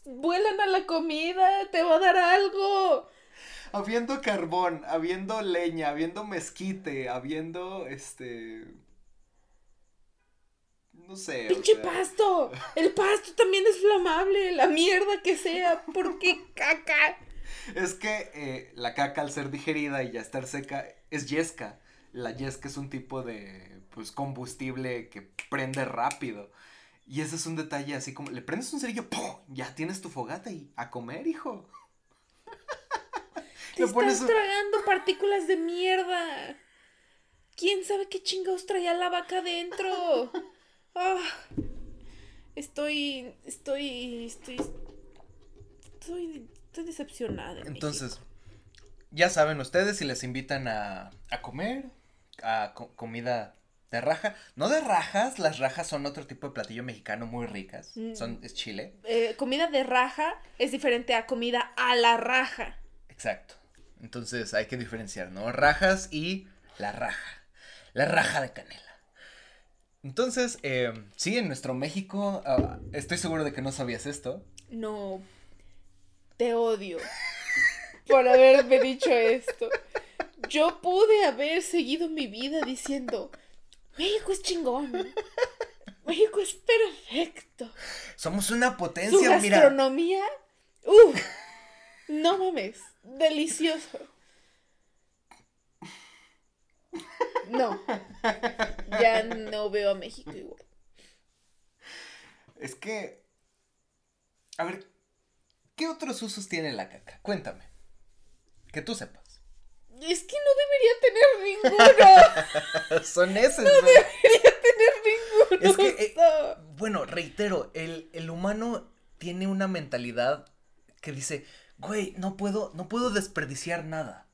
vuelan a la comida, te va a dar algo habiendo carbón, habiendo leña, habiendo mezquite, habiendo este. No sé. ¡Pinche pasto! El pasto también es flamable, la mierda que sea, ¿por qué caca? Es que eh, la caca al ser digerida y ya estar seca es yesca. La yesca es un tipo de pues combustible que prende rápido. Y ese es un detalle así como, le prendes un cerillo, ¡pum! Ya tienes tu fogata y a comer, hijo. Te estás tragando partículas de mierda. ¿Quién sabe qué chingados traía la vaca adentro? Ah, estoy, estoy, estoy, estoy, estoy decepcionada. Entonces, ya saben ustedes si les invitan a, a comer, a comida de raja, no de rajas, las rajas son otro tipo de platillo mexicano muy ricas, mm. son, es chile. Eh, comida de raja es diferente a comida a la raja. Exacto, entonces hay que diferenciar, ¿no? Rajas y la raja, la raja de canela. Entonces, eh, sí, en nuestro México, ah, estoy seguro de que no sabías esto. No, te odio por haberme dicho esto. Yo pude haber seguido mi vida diciendo, México es chingón. México es perfecto. Somos una potencia, Su gastronomía, mira. no mames, delicioso. No, ya no veo a México igual. Es que, a ver, ¿qué otros usos tiene la caca? Cuéntame, que tú sepas. Es que no debería tener ninguno. Son esos. No, debería tener ninguno. Es que, eh, bueno, reitero, el, el, humano tiene una mentalidad que dice, güey, no puedo, no puedo desperdiciar nada.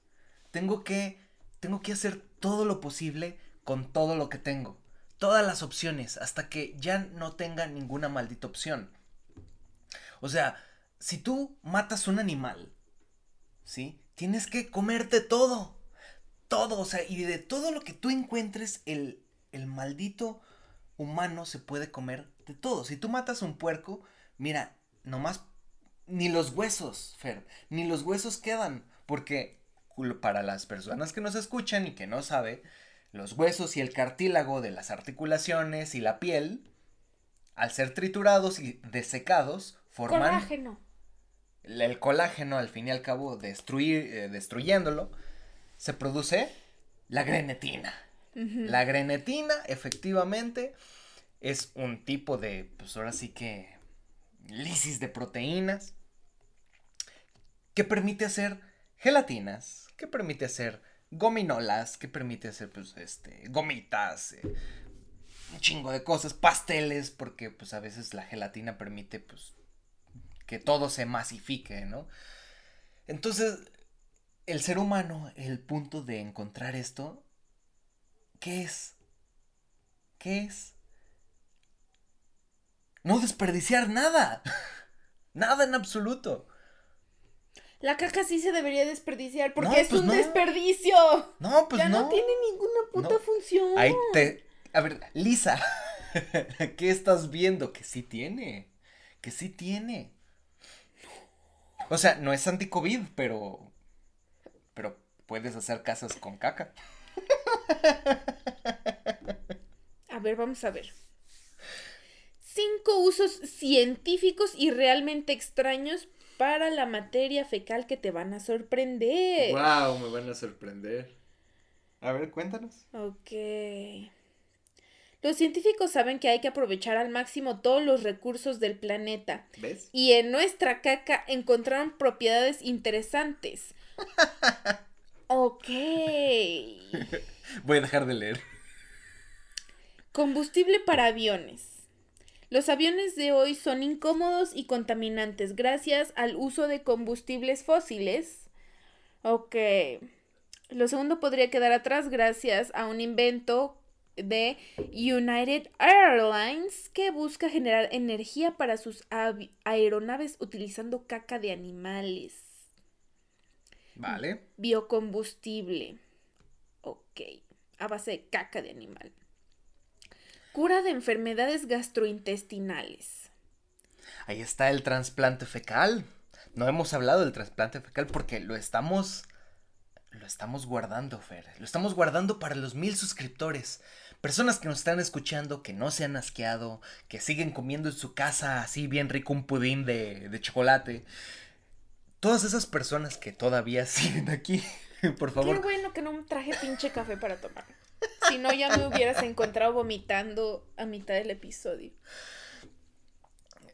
Tengo que, tengo que hacer todo lo posible con todo lo que tengo. Todas las opciones, hasta que ya no tenga ninguna maldita opción. O sea, si tú matas un animal, ¿sí? tienes que comerte todo. Todo, o sea, y de todo lo que tú encuentres, el, el maldito humano se puede comer de todo. Si tú matas un puerco, mira, nomás ni los huesos, Fer, ni los huesos quedan, porque para las personas que nos escuchan y que no sabe, los huesos y el cartílago de las articulaciones y la piel, al ser triturados y desecados, forman el colágeno, al fin y al cabo, destruir, eh, destruyéndolo, se produce la grenetina. La grenetina, efectivamente, es un tipo de, pues ahora sí que, lisis de proteínas, que permite hacer gelatinas, que permite hacer gominolas, que permite hacer, pues, este, gomitas, eh, un chingo de cosas, pasteles, porque, pues, a veces la gelatina permite, pues, que todo se masifique, ¿no? Entonces, el ser humano, el punto de encontrar esto, ¿qué es? ¿Qué es? No desperdiciar nada. nada en absoluto. La caca sí se debería desperdiciar porque es pues un desperdicio. No, pues ya no. tiene ninguna puta función. Ahí te. A ver, Lisa, ¿qué estás viendo? Que sí tiene. Que sí tiene. O sea, no es anti-COVID, pero. Pero puedes hacer casas con caca. A ver, vamos a ver. Cinco usos científicos y realmente extraños para la materia fecal que te van a sorprender. ¡Wow! Me van a sorprender. A ver, cuéntanos. Ok. Los científicos saben que hay que aprovechar al máximo todos los recursos del planeta. ¿Ves? Y en nuestra caca encontraron propiedades interesantes. ok. Voy a dejar de leer. Combustible para aviones. Los aviones de hoy son incómodos y contaminantes gracias al uso de combustibles fósiles. Ok. Lo segundo podría quedar atrás gracias a un invento de United Airlines que busca generar energía para sus aeronaves utilizando caca de animales. Vale. Biocombustible. Ok. A base de caca de animal. Cura de enfermedades gastrointestinales. Ahí está el trasplante fecal. No hemos hablado del trasplante fecal porque lo estamos lo estamos guardando, Fer. Lo estamos guardando para los mil suscriptores. Personas que nos están escuchando, que no se han asqueado, que siguen comiendo en su casa así bien rico un pudín de, de chocolate. todas esas personas que todavía siguen aquí, por favor. Qué bueno que no traje pinche café para tomar. Si no, ya me hubieras encontrado vomitando a mitad del episodio.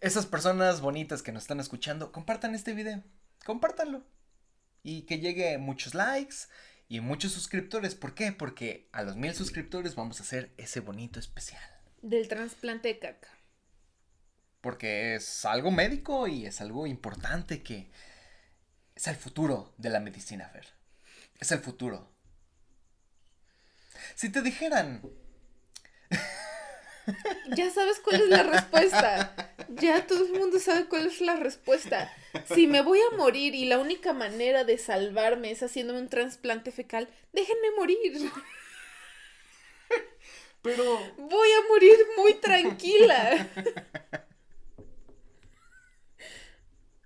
Esas personas bonitas que nos están escuchando, compartan este video. Compártanlo. Y que llegue muchos likes y muchos suscriptores. ¿Por qué? Porque a los mil suscriptores vamos a hacer ese bonito especial. Del trasplante de caca. Porque es algo médico y es algo importante que es el futuro de la medicina, Fer. Es el futuro. Si te dijeran... Ya sabes cuál es la respuesta. Ya todo el mundo sabe cuál es la respuesta. Si me voy a morir y la única manera de salvarme es haciéndome un trasplante fecal, déjenme morir. Pero... Voy a morir muy tranquila.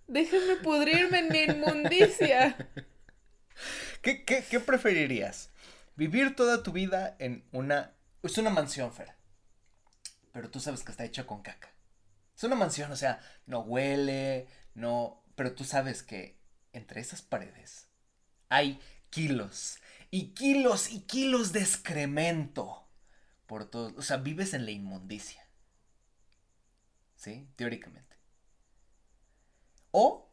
Déjenme pudrirme en mi inmundicia. ¿Qué, qué, qué preferirías? ¿Vivir toda tu vida en una... Es una mansión, Fer. Pero tú sabes que está hecha con caca. Es una mansión, o sea, no huele, no... Pero tú sabes que entre esas paredes hay kilos y kilos y kilos de excremento por todo. O sea, vives en la inmundicia. ¿Sí? Teóricamente. O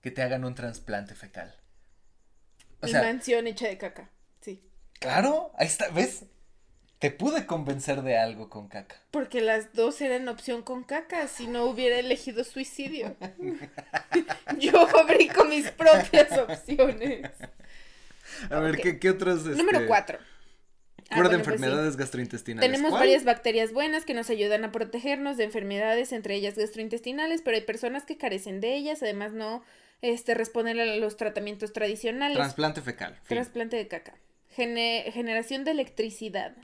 que te hagan un trasplante fecal. O sea, mansión hecha de caca, sí. Claro, ahí está, ¿ves? Te pude convencer de algo con caca. Porque las dos eran opción con caca, si no hubiera elegido suicidio. Yo fabrico mis propias opciones. A ver, ¿qué, ¿qué, otros? Este... Número cuatro. Cura ah, de pues enfermedades gastrointestinales. Tenemos varias bacterias buenas que nos ayudan a protegernos de enfermedades, entre ellas gastrointestinales, pero hay personas que carecen de ellas, además no este, responden a los tratamientos tradicionales. Trasplante fecal. Trasplante de caca. generación de electricidad.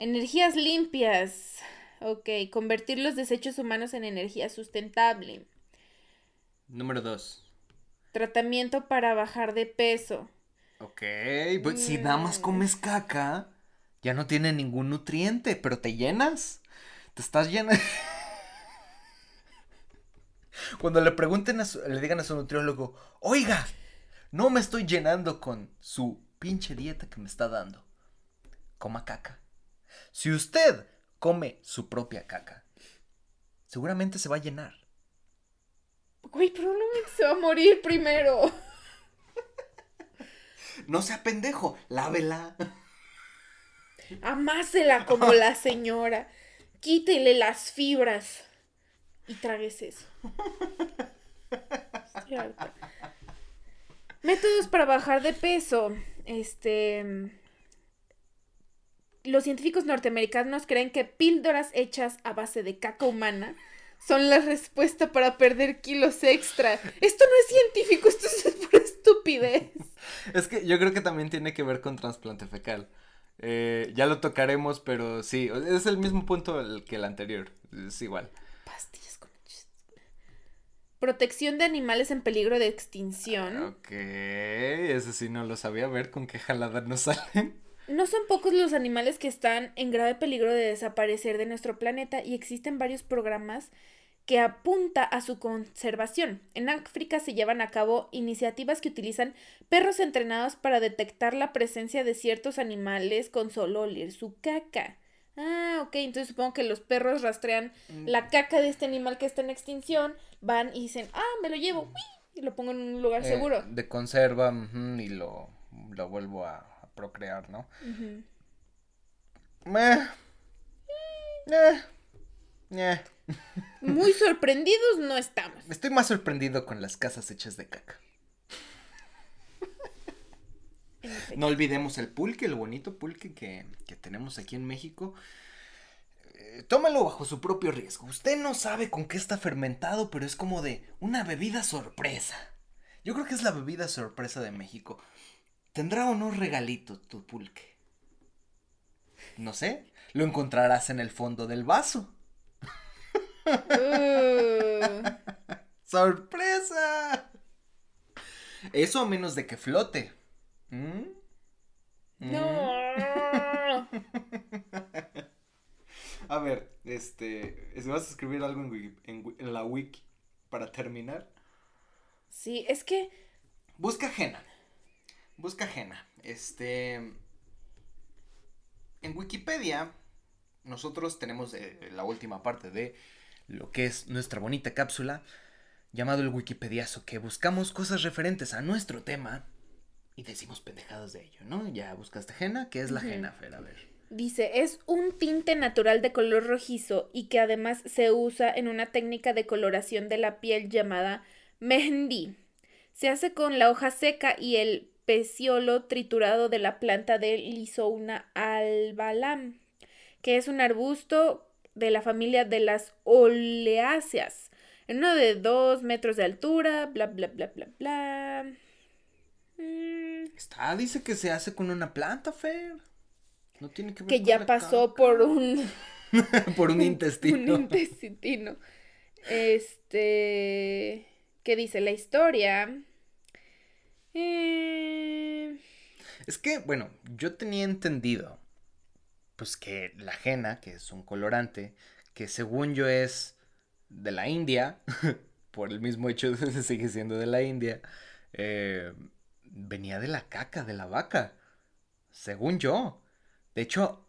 Energías limpias. Ok, convertir los desechos humanos en energía sustentable. Número dos. Tratamiento para bajar de peso. Ok, pues si nada más mm. comes caca, ya no tiene ningún nutriente, pero te llenas. Te estás llena. Cuando le pregunten, a le digan a su nutriólogo, oiga, no me estoy llenando con su pinche dieta que me está dando. Coma caca. Si usted come su propia caca, seguramente se va a llenar. Güey, probablemente se va a morir primero. No sea pendejo, lávela. Amásela como la señora. Quítele las fibras. Y tragues eso. Métodos para bajar de peso. Este. Los científicos norteamericanos creen que píldoras hechas a base de caca humana son la respuesta para perder kilos extra. Esto no es científico, esto es pura estupidez. Es que yo creo que también tiene que ver con trasplante fecal. Eh, ya lo tocaremos, pero sí, es el mismo punto que el anterior. Es igual. Pastillas con Protección de animales en peligro de extinción. Ok, ese sí no lo sabía. A ver con qué jalada nos salen. No son pocos los animales que están en grave peligro de desaparecer de nuestro planeta y existen varios programas que apunta a su conservación. En África se llevan a cabo iniciativas que utilizan perros entrenados para detectar la presencia de ciertos animales con solo oler su caca. Ah, ok, entonces supongo que los perros rastrean mm. la caca de este animal que está en extinción, van y dicen, ah, me lo llevo, y lo pongo en un lugar eh, seguro. De conserva y lo, lo vuelvo a, procrear, ¿no? Muy sorprendidos no estamos. Estoy más sorprendido con las casas hechas de caca. No olvidemos el pulque, el bonito pulque que, tenemos aquí en México. Eh, tómalo bajo su propio riesgo. Usted no sabe con qué está fermentado, pero es como de una bebida sorpresa. Yo creo que es la bebida sorpresa de México. ¿Tendrá o no regalito tu pulque? No sé, lo encontrarás en el fondo del vaso. Uh. ¡Sorpresa! Eso a menos de que flote. ¿Mm? No. a ver, este, si vas a escribir algo en, en, la wiki para terminar. Sí, es que... Busca ajena. Busca ajena. Este... En Wikipedia, nosotros tenemos eh, la última parte de lo que es nuestra bonita cápsula, llamado el Wikipediazo, que buscamos cosas referentes a nuestro tema y decimos pendejadas de ello, ¿no? Ya buscaste henna, ¿qué es la henna, Fer? A ver. Dice, es un tinte natural de color rojizo y que además se usa en una técnica de coloración de la piel llamada mehndi. Se hace con la hoja seca y el peciolo triturado de la planta de Lisouna albalam, que es un arbusto de la familia de las oleáceas, en uno de dos metros de altura, bla, bla, bla, bla, bla. Mm. Está, dice que se hace con una planta, Fer. No tiene que ver Que ya pasó por un... por un intestino. un intestino. Este... ¿Qué dice la historia? Eh... Es que, bueno, yo tenía entendido, pues que la jena, que es un colorante, que según yo es de la India, por el mismo hecho de sigue siendo de la India, eh, venía de la caca de la vaca, según yo. De hecho,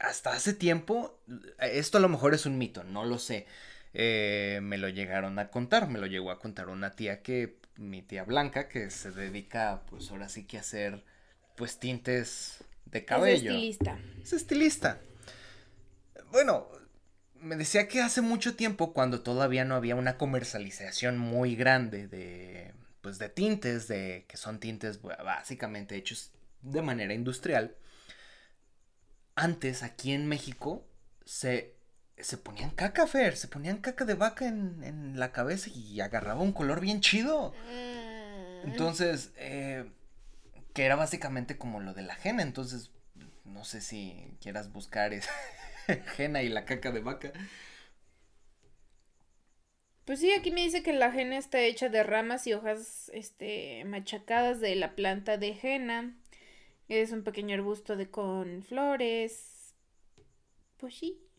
hasta hace tiempo, esto a lo mejor es un mito, no lo sé. Eh, me lo llegaron a contar, me lo llegó a contar una tía que, mi tía Blanca, que se dedica, pues ahora sí que a hacer, pues tintes de cabello. Es estilista. Es estilista. Bueno, me decía que hace mucho tiempo, cuando todavía no había una comercialización muy grande de, pues de tintes, de que son tintes básicamente hechos de manera industrial, antes aquí en México se, se ponían caca, Fer, se ponían caca de vaca en, la cabeza y agarraba un color bien chido. Mm. Entonces, eh, que era básicamente como lo de la jena, entonces, no sé si quieras buscar esa jena y la caca de vaca. Pues sí, aquí me dice que la jena está hecha de ramas y hojas este, machacadas de la planta de jena. Es un pequeño arbusto de con flores. Pues sí.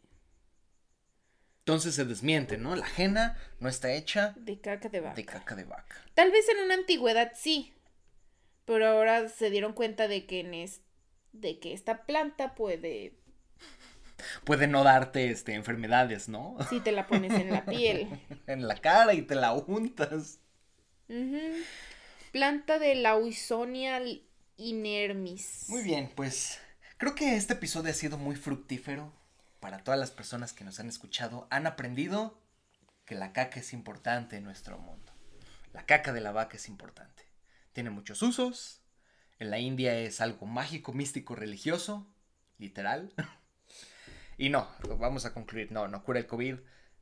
Entonces se desmiente, ¿no? La jena no está hecha de caca de vaca. De caca de vaca. Tal vez en una antigüedad sí. Pero ahora se dieron cuenta de que en de que esta planta puede puede no darte este, enfermedades, ¿no? Si te la pones en la piel. en la cara y te la untas. Planta de la Uisonia inermis. Muy bien, pues creo que este episodio ha sido muy fructífero para todas las personas que nos han escuchado. Han aprendido que la caca es importante en nuestro mundo. La caca de la vaca es importante. Tiene muchos usos. En la India es algo mágico, místico, religioso, literal. Y no, vamos a concluir, no, no cura el COVID,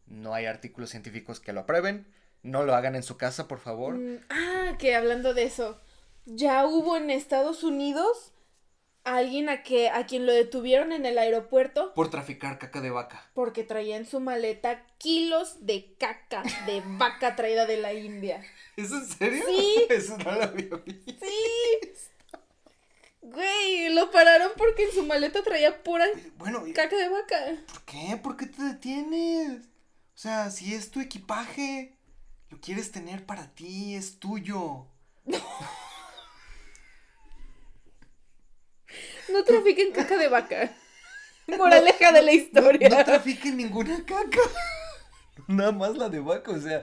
no hay artículos científicos que lo aprueben, no lo hagan en su casa, por favor. Mm, ah, que hablando de eso, ya hubo en Estados Unidos alguien a que a quien lo detuvieron en el aeropuerto por traficar caca de vaca. Porque traía en su maleta kilos de caca de vaca traída de la India. ¿Es en serio? Sí. Eso no lo había visto. Sí. Güey, lo pararon porque en su maleta traía pura bueno, caca de vaca. ¿Por qué? ¿Por qué te detienes? O sea, si es tu equipaje, lo quieres tener para ti, es tuyo. No, trafiquen caca de vaca. Moraleja de la historia. No, trafiquen ninguna caca. Nada más la de vaca, o sea,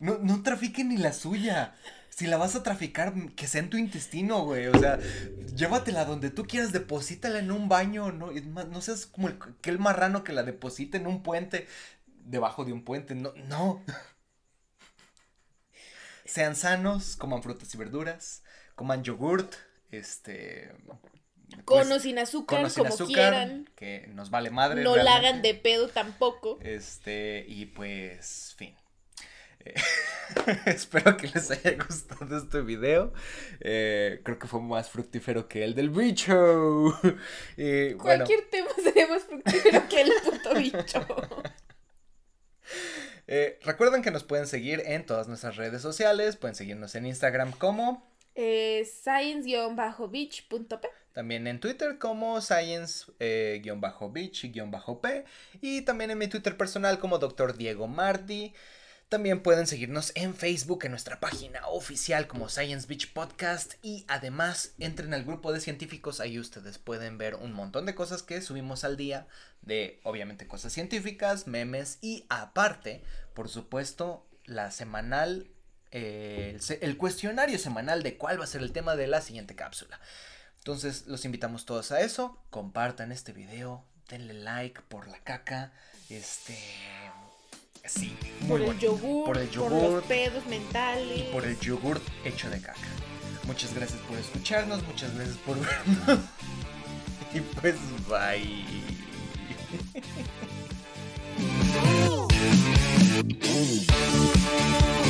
no, no trafiquen ni la suya si la vas a traficar, que sea en tu intestino, güey. O sea, llévatela donde tú quieras, deposítala en un baño, no, no seas como el, el marrano que la deposita en un puente, debajo de un puente, no, no. Sean sanos, coman frutas y verduras, coman yogurt, este... Con o sin azúcar, como quieran. Que nos vale madre. No la hagan de pedo tampoco. Este, y pues, fin. espero que les haya gustado este video. Eh, creo que fue más fructífero que el del bicho. Cualquier tema sería más fructífero que el puto bicho. Eh, recuerden que nos pueden seguir en todas nuestras redes sociales. Pueden seguirnos en Instagram como eh, science-beach.p. También en Twitter como science-beach-p. Y también en mi Twitter personal como Dr. Diego Mardi. También pueden seguirnos en Facebook, en nuestra página oficial como Science Beach Podcast. Y además entren al grupo de científicos. Ahí ustedes pueden ver un montón de cosas que subimos al día. De obviamente cosas científicas, memes y aparte, por supuesto, la semanal. Eh, el cuestionario semanal de cuál va a ser el tema de la siguiente cápsula. Entonces los invitamos todos a eso. Compartan este video. Denle like por la caca. Este. Sí, muy por el yogur, por el yogur, por los pedos mentales y por el yogur hecho de caca. Muchas gracias por escucharnos, muchas gracias por vernos. Y pues bye.